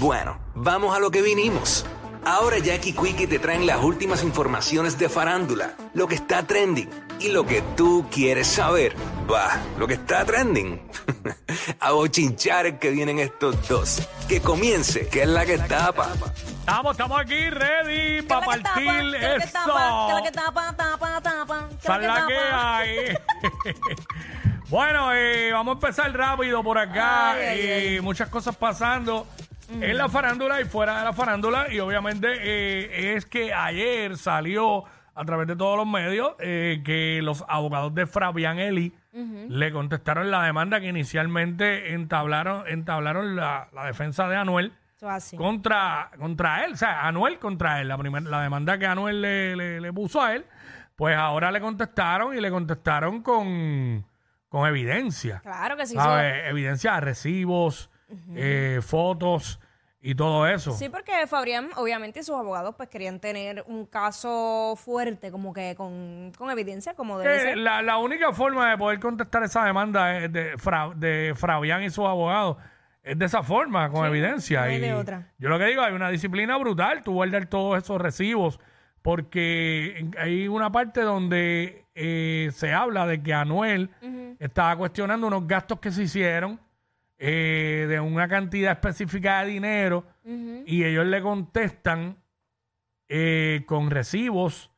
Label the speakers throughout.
Speaker 1: Bueno, vamos a lo que vinimos. Ahora Jackie Quickie te traen las últimas informaciones de farándula, lo que está trending y lo que tú quieres saber. Va, lo que está trending. a bochinchar que vienen estos dos. Que comience, que es la que tapa.
Speaker 2: Estamos, estamos aquí ready para partir eso. Sal la que hay. bueno, eh, vamos a empezar rápido por acá.
Speaker 3: Ay, ay,
Speaker 2: eh, Muchas cosas pasando en la farándula y fuera de la farándula. Y obviamente eh, es que ayer salió a través de todos los medios eh, que los abogados de Fabián Eli le contestaron la demanda que inicialmente entablaron, entablaron la, la defensa de Anuel
Speaker 3: Eso así.
Speaker 2: contra, contra él, o sea, Anuel contra él, la, primer- la demanda que Anuel le, le- le puso a él, pues ahora le contestaron y le contestaron con, con evidencia.
Speaker 3: Claro que sí.
Speaker 2: ¿sabes? Evidencia, recibos, eh, fotos y todo eso.
Speaker 3: Sí, porque Fabrián, obviamente, y sus abogados pues querían tener un caso fuerte, como que con, con evidencia, como debe ser.
Speaker 2: la, la única forma de poder contestar esa demanda es de, Fra- de Fabián y sus abogados es de esa forma, con evidencia.
Speaker 3: no
Speaker 2: y
Speaker 3: de otra.
Speaker 2: Yo lo que digo, hay una disciplina brutal, tú guardar todos esos recibos, porque hay una parte donde eh, se habla de que Anuel estaba cuestionando unos gastos que se hicieron eh, de una cantidad específica de dinero y ellos le contestan eh, con recibos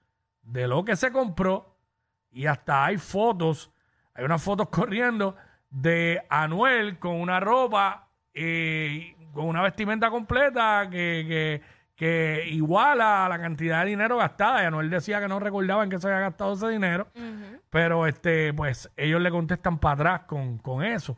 Speaker 2: de lo que se compró y hasta hay fotos, hay unas fotos corriendo de Anuel con una ropa, eh, con una vestimenta completa que, que, que iguala a la cantidad de dinero gastada. Y Anuel decía que no recordaba en qué se había gastado ese dinero, pero este, pues ellos le contestan para atrás con, con eso,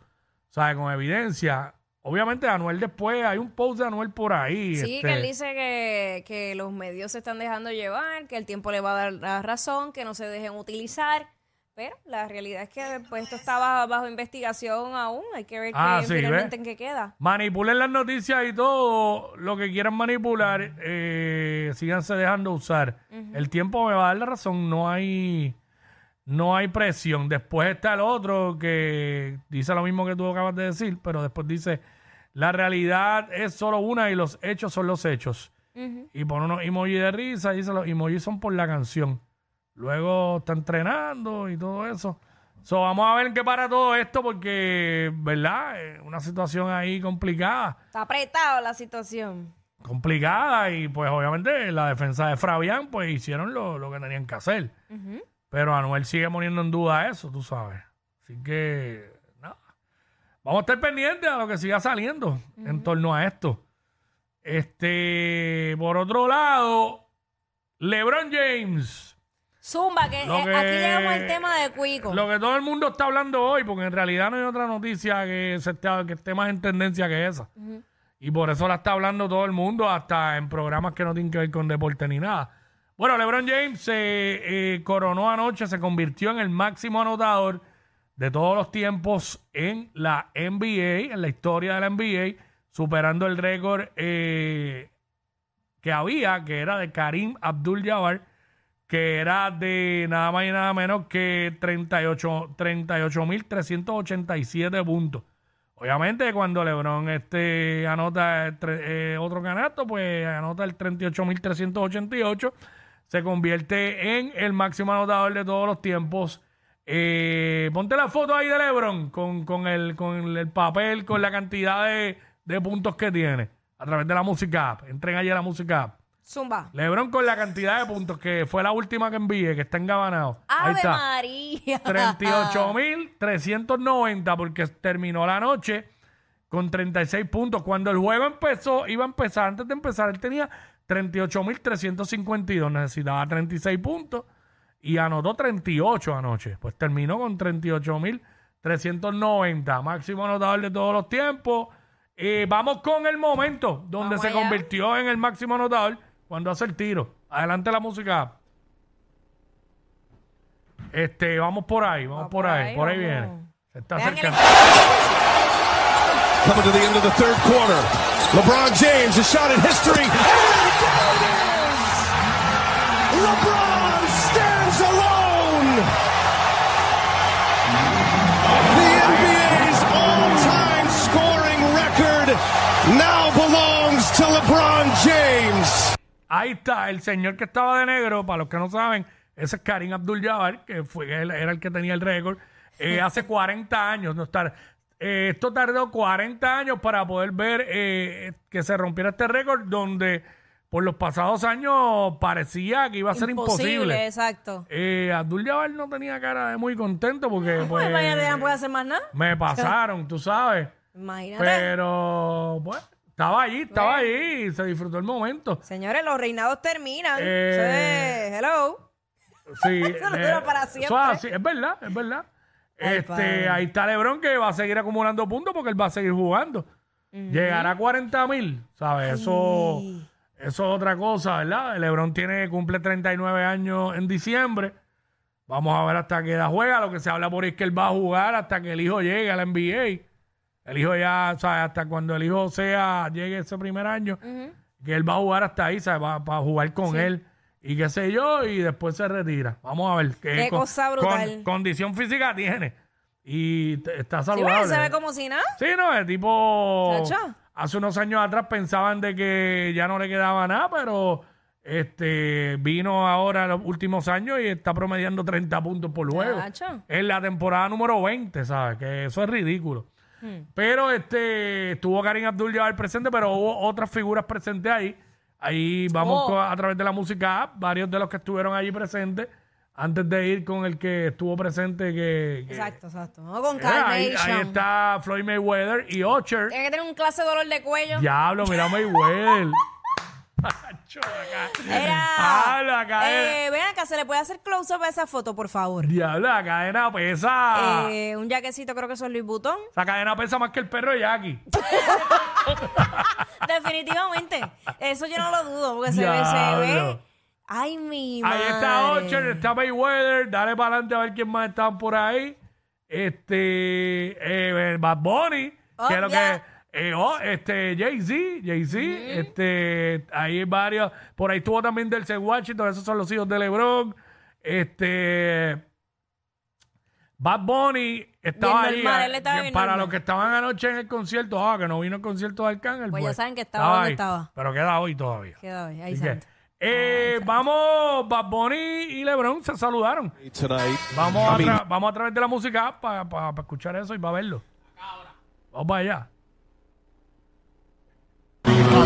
Speaker 2: ¿sabes? Con evidencia. Obviamente Anuel después, hay un post de Anuel por ahí.
Speaker 3: Sí,
Speaker 2: este,
Speaker 3: que él dice que, que los medios se están dejando llevar, que el tiempo le va a dar la razón, que no se dejen utilizar. Pero la realidad es que pues, esto está bajo, bajo investigación aún. Hay que ver
Speaker 2: Ah,
Speaker 3: que,
Speaker 2: sí,
Speaker 3: finalmente
Speaker 2: ¿ves?
Speaker 3: en qué queda.
Speaker 2: Manipulen las noticias y todo lo que quieran manipular, eh, síganse dejando usar. El tiempo me va a dar la razón, no hay, no hay presión. Después está el otro que dice lo mismo que tú acabas de decir, pero después dice, la realidad es solo una y los hechos son los hechos. Y pone unos emojis de risa y dice, los emojis son por la canción. Luego está entrenando y todo eso. So, vamos a ver en qué para todo esto porque, ¿verdad? Una situación ahí complicada.
Speaker 3: Está apretado la situación.
Speaker 2: Complicada y pues obviamente la defensa de Fabián pues hicieron lo, lo que tenían que hacer. Pero Anuel sigue poniendo en duda eso, tú sabes. Así que, nada. Vamos a estar pendientes a lo que siga saliendo en torno a esto. Este, por otro lado, LeBron James.
Speaker 3: Zumba, que,
Speaker 2: Lo
Speaker 3: eh,
Speaker 2: que-
Speaker 3: aquí llegamos al tema de Cuico.
Speaker 2: Lo que todo el mundo está hablando hoy, porque en realidad no hay otra noticia que, se esté, que esté más en tendencia que esa. Y por eso la está hablando todo el mundo, hasta en programas que no tienen que ver con deporte ni nada. Bueno, LeBron James se eh, coronó anoche, se convirtió en el máximo anotador de todos los tiempos en la NBA, en la historia de la NBA, superando el récord eh, que había, que era de Karim Abdul-Jabbar, que era de nada más y nada menos que 38 38.387 puntos. Obviamente, cuando LeBron este, anota tre- eh, otro canasto, pues anota el 38.388, se convierte en el máximo anotador de todos los tiempos. Eh, ponte la foto ahí de LeBron con, con, el, con el papel, con la cantidad de, de puntos que tiene a través de la música app. Entren allí a la música app.
Speaker 3: Zumba.
Speaker 2: LeBron con la cantidad de puntos que fue la última que envié, que está engabanado. Ahí
Speaker 3: Ave
Speaker 2: está.
Speaker 3: María.
Speaker 2: 38.390 porque terminó la noche con 36 puntos. Cuando el juego empezó, iba a empezar, antes de empezar, él tenía 38.352, necesitaba 36 puntos y anotó 38 anoche. Pues terminó con 38.390, máximo anotador de todos los tiempos. Eh, vamos con el momento donde
Speaker 3: Vamos
Speaker 2: se
Speaker 3: allá.
Speaker 2: convirtió en el máximo anotador cuando hace el tiro. Adelante la música. Este, vamos por ahí, vamos
Speaker 3: Vamos
Speaker 2: por
Speaker 3: por
Speaker 2: ahí,
Speaker 3: ahí,
Speaker 2: por ahí
Speaker 3: vamos.
Speaker 2: viene. Se está acercando.
Speaker 4: Coming to the end of the third quarter. LeBron James, a shot in history.
Speaker 2: Ahí está, el señor que estaba de negro, para los que no saben, ese es Karim Abdul-Jabbar, que fue, era el que tenía el récord, eh, hace 40 años. No estar, eh, esto tardó 40 años para poder ver eh, que se rompiera este récord, donde por los pasados años parecía que iba a ser imposible.
Speaker 3: exacto.
Speaker 2: Eh, Abdul-Jabbar no tenía cara de muy contento porque pues,
Speaker 3: Pues vaya, ya no puede hacer más nada.
Speaker 2: me pasaron, tú sabes.
Speaker 3: Imagínate.
Speaker 2: Pero, bueno, estaba allí, estaba allí se disfrutó el momento.
Speaker 3: Señores, los reinados terminan.
Speaker 2: Eh,
Speaker 3: es- hello.
Speaker 2: Sí,
Speaker 3: Eso no
Speaker 2: eh,
Speaker 3: dura para
Speaker 2: eso
Speaker 3: siempre.
Speaker 2: es así, es verdad, es verdad.
Speaker 3: Ay,
Speaker 2: este,
Speaker 3: padre.
Speaker 2: ahí está LeBron que va a seguir acumulando puntos porque él va a seguir jugando. Llegará a 40 mil, ¿sabes? Eso, eso es otra cosa, ¿verdad? LeBron tiene, cumple 39 años en diciembre. Vamos a ver hasta qué edad juega. Lo que se habla por ahí es que él va a jugar hasta que el hijo llegue a la NBA. El hijo ya, ¿sabes? Hasta cuando el hijo sea, llegue ese primer año, que él va a jugar hasta ahí, ¿sabes? Va, va a jugar con él y qué sé yo, y después se retira. Vamos a ver qué,
Speaker 3: cosa brutal.
Speaker 2: condición física tiene. Y t- está
Speaker 3: Sí,
Speaker 2: saludable.
Speaker 3: porque se ve como si nada.
Speaker 2: Sí, no, el tipo.
Speaker 3: Chacho.
Speaker 2: Hace unos años atrás pensaban de que ya no le quedaba nada, pero este vino ahora en los últimos años y está promediando 30 puntos por juego.
Speaker 3: Chacho.
Speaker 2: En la temporada número 20, ¿sabes? Que eso es ridículo. Pero este estuvo Karim Abdul-Jabbar presente, pero hubo otras figuras presentes ahí. Ahí vamos
Speaker 3: Oh.
Speaker 2: a través de la música app, varios de los que estuvieron allí presentes, antes de ir con el que estuvo presente que... que-
Speaker 3: Exacto, exacto. No, con
Speaker 2: Eh, ahí,
Speaker 3: Carnation.
Speaker 2: ahí está Floyd Mayweather y Ocher.
Speaker 3: Tiene que tener un clase de dolor de cuello.
Speaker 2: Diablo, mira Mayweather. Macho, acá.
Speaker 3: Era.
Speaker 2: Habla, acá.
Speaker 3: Eh, ven acá, ¿se le puede hacer close-up a esa foto, por favor?
Speaker 2: Diablo, la cadena pesa.
Speaker 3: Eh, un jaquecito, creo que eso es Luis Butón.
Speaker 2: Esa cadena pesa más que el perro de Jackie.
Speaker 3: Definitivamente. Eso yo no lo dudo, porque se ve, se
Speaker 2: Diablo.
Speaker 3: ve. Ay, mi madre.
Speaker 2: Ahí está Ocher, está Mayweather. Dale para adelante a ver quién más están por ahí. Este. Eh, Bad Bunny.
Speaker 3: Oh,
Speaker 2: que es lo
Speaker 3: ya.
Speaker 2: que. Eh, oh, este, Jay-Z, Jay-Z, este, ahí hay varios, por ahí estuvo también Delce Washington, esos son los hijos de LeBron, este, Bad Bunny estaba
Speaker 3: Bien
Speaker 2: ahí,
Speaker 3: normal,
Speaker 2: ah,
Speaker 3: él estaba
Speaker 2: que
Speaker 3: bien
Speaker 2: para
Speaker 3: normal.
Speaker 2: los que estaban anoche en el concierto, ah, que no vino el concierto de Arcángel,
Speaker 3: Pues ya saben que estaba donde
Speaker 2: ahí,
Speaker 3: estaba.
Speaker 2: pero queda hoy todavía.
Speaker 3: Queda ahí, ahí
Speaker 2: Así que,
Speaker 3: santo.
Speaker 2: eh, vamos, Bad Bunny y LeBron se saludaron.
Speaker 4: Tonight.
Speaker 2: Vamos, a tra- vamos a través de la música para escuchar eso y para verlo. Vamos para allá.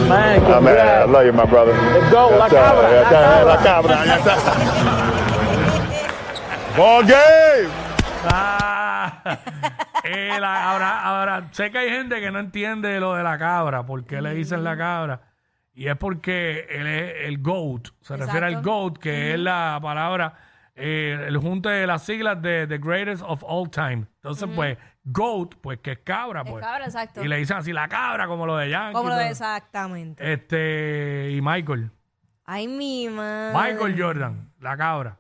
Speaker 5: Man, I love you, my brother. Let's go, la cabra, la cabra. La cabra. Ball game.
Speaker 2: Ah, eh, la- ahora, ahora, sé que hay gente que no entiende lo de la cabra, por qué le dicen la cabra. Y es porque él es el GOAT, se refiere al
Speaker 3: Exacto.
Speaker 2: GOAT, que es la palabra, eh, el junte de las siglas de The Greatest of All Time. Entonces, pues, GOAT, pues que es cabra,
Speaker 3: Es
Speaker 2: pues.
Speaker 3: cabra, exacto.
Speaker 2: Y le dicen así la cabra, como lo de Yankee.
Speaker 3: Como lo de
Speaker 2: todo.
Speaker 3: exactamente.
Speaker 2: Este, y Michael.
Speaker 3: Ay, mi madre.
Speaker 2: Michael Jordan, la cabra.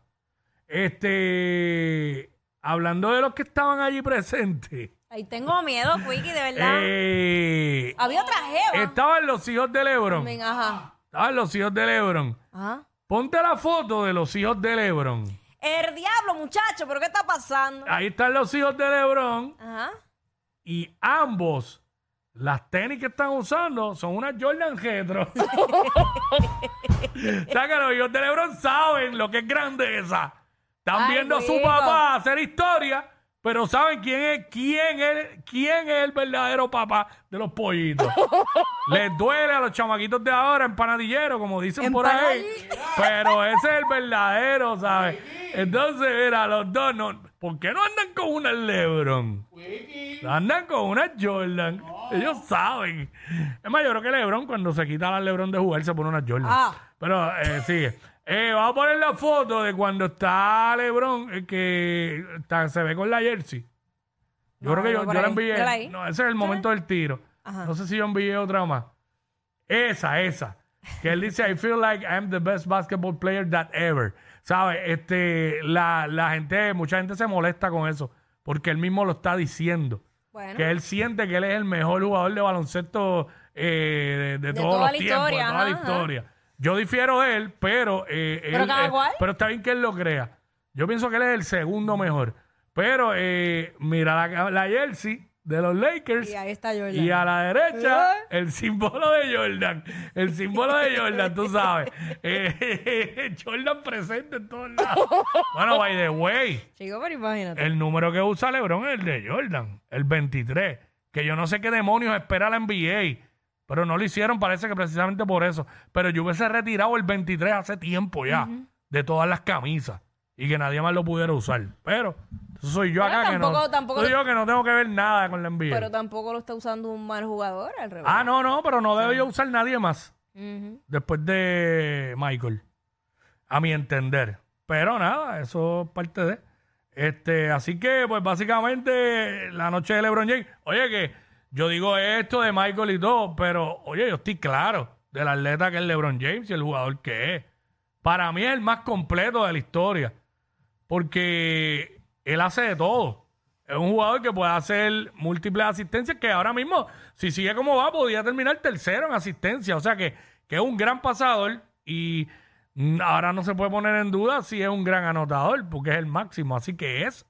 Speaker 2: Este, hablando de los que estaban allí presentes,
Speaker 3: Ay, tengo miedo, Quickie, de verdad.
Speaker 2: eh,
Speaker 3: Había otra jeva.
Speaker 2: estaban los hijos de Lebron.
Speaker 3: Ajá.
Speaker 2: Estaban los hijos de Lebron.
Speaker 3: Ajá.
Speaker 2: Ponte la foto de los hijos de Lebron.
Speaker 3: El diablo, muchacho, ¿pero qué está pasando?
Speaker 2: Ahí están los hijos de Lebron
Speaker 3: Ajá.
Speaker 2: y ambos, las tenis que están usando son unas Jordan Retro. o sea que los hijos de Lebron saben lo que es grandeza. Están
Speaker 3: Ay,
Speaker 2: viendo a su
Speaker 3: rico.
Speaker 2: papá hacer historia, pero saben quién es, quién es, quién es el verdadero papá de los pollitos. Les duele a los chamaquitos de ahora, empanadillero, como dicen por ahí. Pero ese es el verdadero, ¿sabes? Entonces, mira, los dos no. ¿Por qué no andan con una Lebron? Andan con una Jordan. Ellos saben. Es más, yo creo que Lebron, cuando se quita la Lebron de jugar, se pone una Jordan.
Speaker 3: Ah.
Speaker 2: Pero eh, sigue. Eh, vamos a poner la foto de cuando está Lebron, eh, que está- se ve con la jersey. Yo
Speaker 3: No,
Speaker 2: creo que yo,
Speaker 3: por
Speaker 2: yo la
Speaker 3: ahí.
Speaker 2: envié.
Speaker 3: Mírala ahí.
Speaker 2: No, ese es el momento del tiro. No sé si yo envié otra más. Esa, esa. Que él dice, I feel like I'm the best basketball player that ever. ¿Sabes? Este, la, la gente, mucha gente se molesta con eso, porque él mismo lo está diciendo.
Speaker 3: Bueno.
Speaker 2: Que él siente que él es el mejor jugador de baloncesto eh, de, de
Speaker 3: De
Speaker 2: todos
Speaker 3: toda
Speaker 2: los
Speaker 3: la
Speaker 2: tiempos, de
Speaker 3: historia,
Speaker 2: toda la
Speaker 3: ajá, ajá.
Speaker 2: historia. Yo difiero de él, pero eh,
Speaker 3: Pero
Speaker 2: él,
Speaker 3: cada
Speaker 2: eh,
Speaker 3: cual.
Speaker 2: pero está bien que él lo crea. Yo pienso que él es el segundo mejor. Pero eh, mira la, la jersey de los Lakers.
Speaker 3: Y ahí está Jordan.
Speaker 2: Y a la derecha, el símbolo de Jordan. El símbolo de Jordan, tú sabes. Eh, Jordan presente en todos lados. Bueno, by the way,
Speaker 3: Chico, pero imagínate.
Speaker 2: el número que usa LeBron es el de Jordan, el 23. Que yo no sé qué demonios espera la NBA. Pero no lo hicieron, parece que precisamente por eso. Pero yo hubiese retirado el 23 hace tiempo ya, de todas las camisas. Y que nadie más lo pudiera usar. Pero, eso soy yo
Speaker 3: Pero
Speaker 2: acá que
Speaker 3: tampoco-
Speaker 2: no.
Speaker 3: tampoco-
Speaker 2: soy yo que no tengo que ver nada con la NBA.
Speaker 3: Pero tampoco lo está usando un mal jugador, al revés.
Speaker 2: Ah, no, no, pero no debió usar nadie más después de Michael, a mi entender. Pero nada, eso es parte de. Este, así que, pues básicamente, la noche de LeBron James. Oye, que yo digo esto de Michael y todo, pero oye, yo estoy claro del atleta que es LeBron James y el jugador que es. Para mí es el más completo de la historia, porque él hace de todo. Es un jugador que puede hacer múltiples asistencias, que ahora mismo, si sigue como va, podría terminar tercero en asistencia. O sea que, que es un gran pasador y ahora no se puede poner en duda si es un gran anotador, porque es el máximo. Así que es,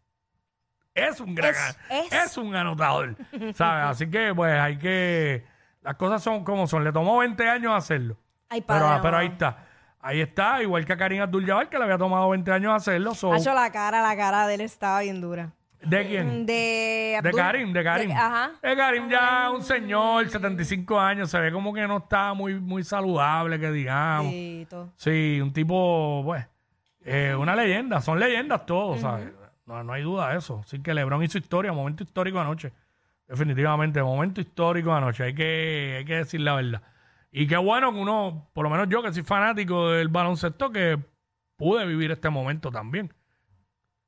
Speaker 2: es un gran,
Speaker 3: Es-
Speaker 2: es,
Speaker 3: es.
Speaker 2: un anotador. ¿Sabes? Así que pues hay que, las cosas son como son. Le tomó 20 años hacerlo.
Speaker 3: Ay, padre.
Speaker 2: Pero, pero ahí está. Ahí está, igual que a Karim Abdul-Jabbar, que le había tomado 20 años hacerlo. so-
Speaker 3: Hacho, la cara, la cara de él estaba bien dura.
Speaker 2: ¿De quién?
Speaker 3: De
Speaker 2: De
Speaker 3: Abdul-
Speaker 2: Karim, de Karim.
Speaker 3: ajá.
Speaker 2: De Karim ya un señor, 75 años, se ve como que no está muy, muy saludable, que digamos.
Speaker 3: Sí, todo.
Speaker 2: Sí, un tipo, pues, eh, una leyenda, son leyendas todos, ¿sabes? No, no hay duda de eso. Así que LeBron hizo historia, momento histórico anoche. Definitivamente, momento histórico anoche, hay que, hay que decir la verdad. Y qué bueno que uno, por lo menos yo que soy fanático del baloncesto, que pude vivir este momento también.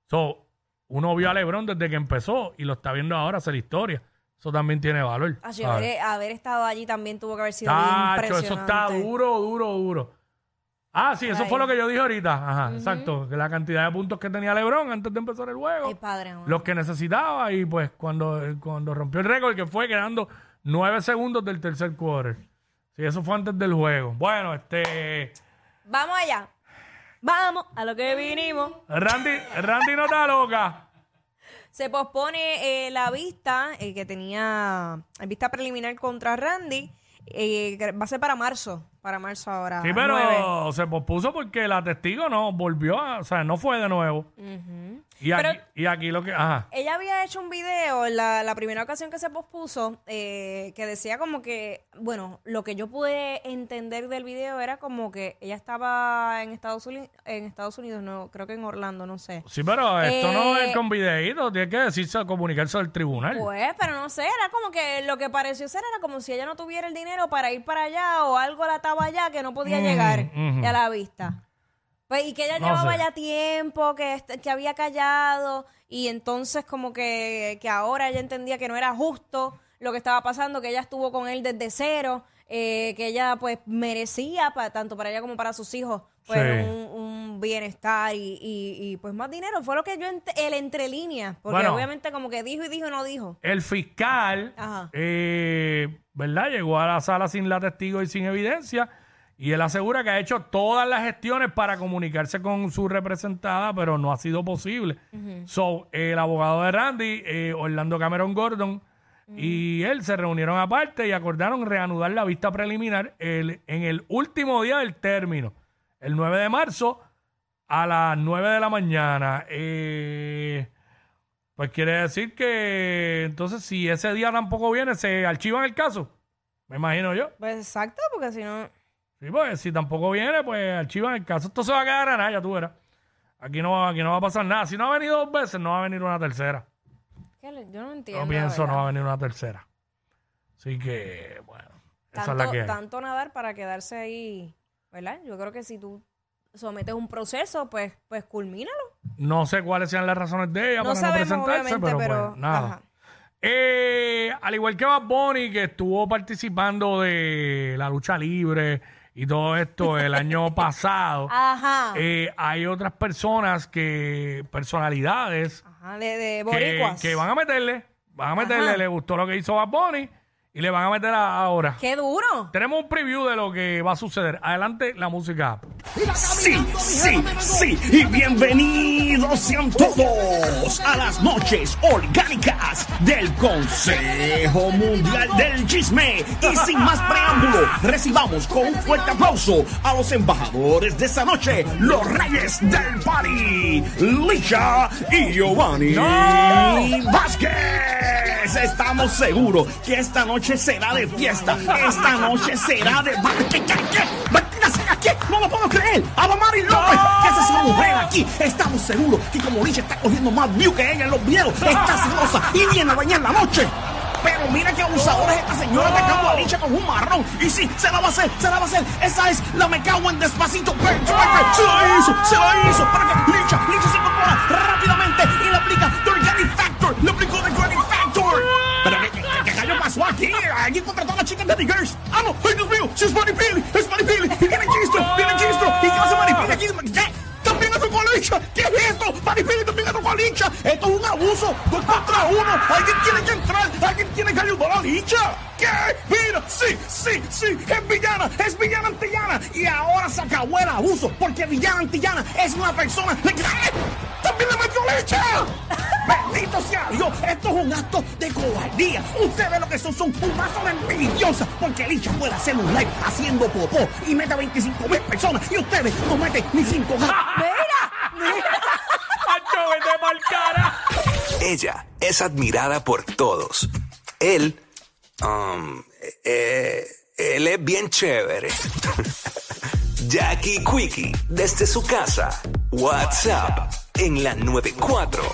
Speaker 2: So, uno vio a LeBron desde que empezó y lo está viendo ahora hacer historia. Eso también tiene valor.
Speaker 3: Hacho,
Speaker 2: ¿sabes?
Speaker 3: haber, haber estado allí también tuvo que haber sido bien
Speaker 2: Tacho,
Speaker 3: impresionante.
Speaker 2: eso está duro, duro, duro. Ah, sí, eso fue lo que yo dije ahorita. Ajá, exacto. Que la cantidad de puntos que tenía LeBron antes de empezar el juego.
Speaker 3: Ay, padre,
Speaker 2: los que necesitaba y pues cuando, cuando rompió el récord que fue quedando nueve segundos del tercer quarter. Sí, eso fue antes del juego. Bueno, este...
Speaker 3: Vamos allá. Vamos a lo que vinimos.
Speaker 2: Randy, Randy no está loca.
Speaker 3: Se pospone eh, la vista eh, que tenía, la vista preliminar contra Randy. eh, que va a ser para marzo. Para marzo ahora.
Speaker 2: Sí, pero
Speaker 3: nueve.
Speaker 2: se pospuso porque la testigo no volvió, a, o sea, no fue de nuevo. Y, aquí,
Speaker 3: Pero-
Speaker 2: y aquí lo que... Ajá.
Speaker 3: Ella había hecho un video en la, la primera ocasión que se pospuso eh, que decía como que, bueno, lo que yo pude entender del video era como que ella estaba en Estados Unidos, en Estados Unidos, no, creo que en Orlando, no sé.
Speaker 2: Sí, pero esto no
Speaker 3: Eh,
Speaker 2: es con videíto, tiene que decirse, comunicarse al tribunal.
Speaker 3: Pues, pero no sé, era como que lo que pareció ser era como si ella no tuviera el dinero para ir para allá o algo la estaba allá que no podía
Speaker 2: Ujú,
Speaker 3: llegar
Speaker 2: ujú.
Speaker 3: a la vista. Pues, y que ella
Speaker 2: No
Speaker 3: llevaba
Speaker 2: sé.
Speaker 3: ya tiempo, que, que había callado, y entonces como que, que ahora ella entendía que no era justo lo que estaba pasando, que ella estuvo con él desde cero, eh, que ella pues merecía, pa- tanto para ella como para sus hijos, pues
Speaker 2: Sí.
Speaker 3: un, un bienestar y, y, y, pues más dinero. Fue lo que yo, ent- el entre líneas, porque
Speaker 2: Bueno.
Speaker 3: obviamente como que dijo y dijo y no dijo.
Speaker 2: El fiscal,
Speaker 3: Ajá.
Speaker 2: eh, ¿verdad? Llegó a la sala sin la testigo y sin evidencia. Y él asegura que ha hecho todas las gestiones para comunicarse con su representada, pero no ha sido posible. So, el abogado de Randy, eh, Orlando Cameron Gordon, y él se reunieron aparte y acordaron reanudar la vista preliminar el- en el último día del término, el 9 de marzo, a las 9 de la mañana. Eh, pues quiere decir que entonces si ese día tampoco viene, se archivan el caso. Me imagino yo.
Speaker 3: Pues exacto, porque si no...
Speaker 2: Sí, pues si tampoco viene, pues archivan el caso. Esto se va a quedar nada, ya tú verás. Aquí no, aquí no va a pasar nada. Si no ha venido dos veces, no va a venir una tercera.
Speaker 3: ¿qué le- Yo no entiendo.
Speaker 2: Yo pienso no va a venir una tercera. Así que, bueno, esa
Speaker 3: tanto,
Speaker 2: es la que hay.
Speaker 3: tanto nadar para quedarse ahí, ¿verdad? Yo creo que si tú sometes un proceso, pues, pues culmínalo.
Speaker 2: No sé cuáles sean las razones de ella
Speaker 3: No
Speaker 2: para no
Speaker 3: sabemos,
Speaker 2: presentarse,
Speaker 3: obviamente,
Speaker 2: pero,
Speaker 3: pero,
Speaker 2: pues, nada. Eh, al igual que Bad Bunny, que estuvo participando de la lucha libre y todo esto el año pasado,
Speaker 3: Ajá.
Speaker 2: eh, hay otras personas que, personalidades,
Speaker 3: Ajá, de, de
Speaker 2: que,
Speaker 3: boricuas.
Speaker 2: que van a meterle, van a meterle,
Speaker 3: Ajá.
Speaker 2: le gustó lo que hizo Bad Bunny y le van a meter a- ahora.
Speaker 3: ¡Qué duro!
Speaker 2: Tenemos un preview de lo que va a suceder. Adelante la música.
Speaker 6: Sí, sí, sí. Y bienvenidos sean todos a las noches orgánicas del Consejo Mundial del Chisme. Y sin más preámbulo, recibamos con un fuerte aplauso a los embajadores de esta noche, los reyes del party, Licha y Giovanni Vázquez. Estamos seguros que esta noche será de fiesta. Esta noche será de... ¿Qué, qué, qué? ¿Martina Sena qué? No lo puedo creer. Abamari López, que es esa mujer aquí. Estamos seguros que como Licha está cogiendo más view que ella en los videos, está celosa y viene a bañar la noche. Pero mira qué abusadora es esta señora atacando a Licha con un marrón. Y sí, se la va a hacer, se la va a hacer. Esa es la me cago en despacito. Se la hizo, se la hizo. Para que Dios mío, si es Maripili, es Maripili. Y viene Chistro, viene Chistro. ¿Y qué hace Maripili aquí? ¿Qué? También atacó a Licha. ¿Qué es esto? Maripili también atacó a Licha. Esto es un abuso. Dos contra uno. Alguien tiene que entrar. Alguien tiene que ayudar a Licha. ¿Qué? Mira, sí, sí, sí. Es villana. Es villana antillana. Y ahora se acabó el abuso. Porque villana antillana es una persona. ¡Le- ¡Eh! ¡También le metió Licha! Bendito sea Dios, esto es un acto de cobardía. Ustedes lo que son son un mazo de envidiosas. Porque Licha puede hacer un live haciendo popó y mete a 25 mil personas. Y ustedes no meten ni 5
Speaker 2: ¡Ancho, vete pa'l cara!
Speaker 1: Ella es admirada por todos. Él, um, eh, él es bien chévere. Jackie Quickie, desde su casa. WhatsApp en la 94.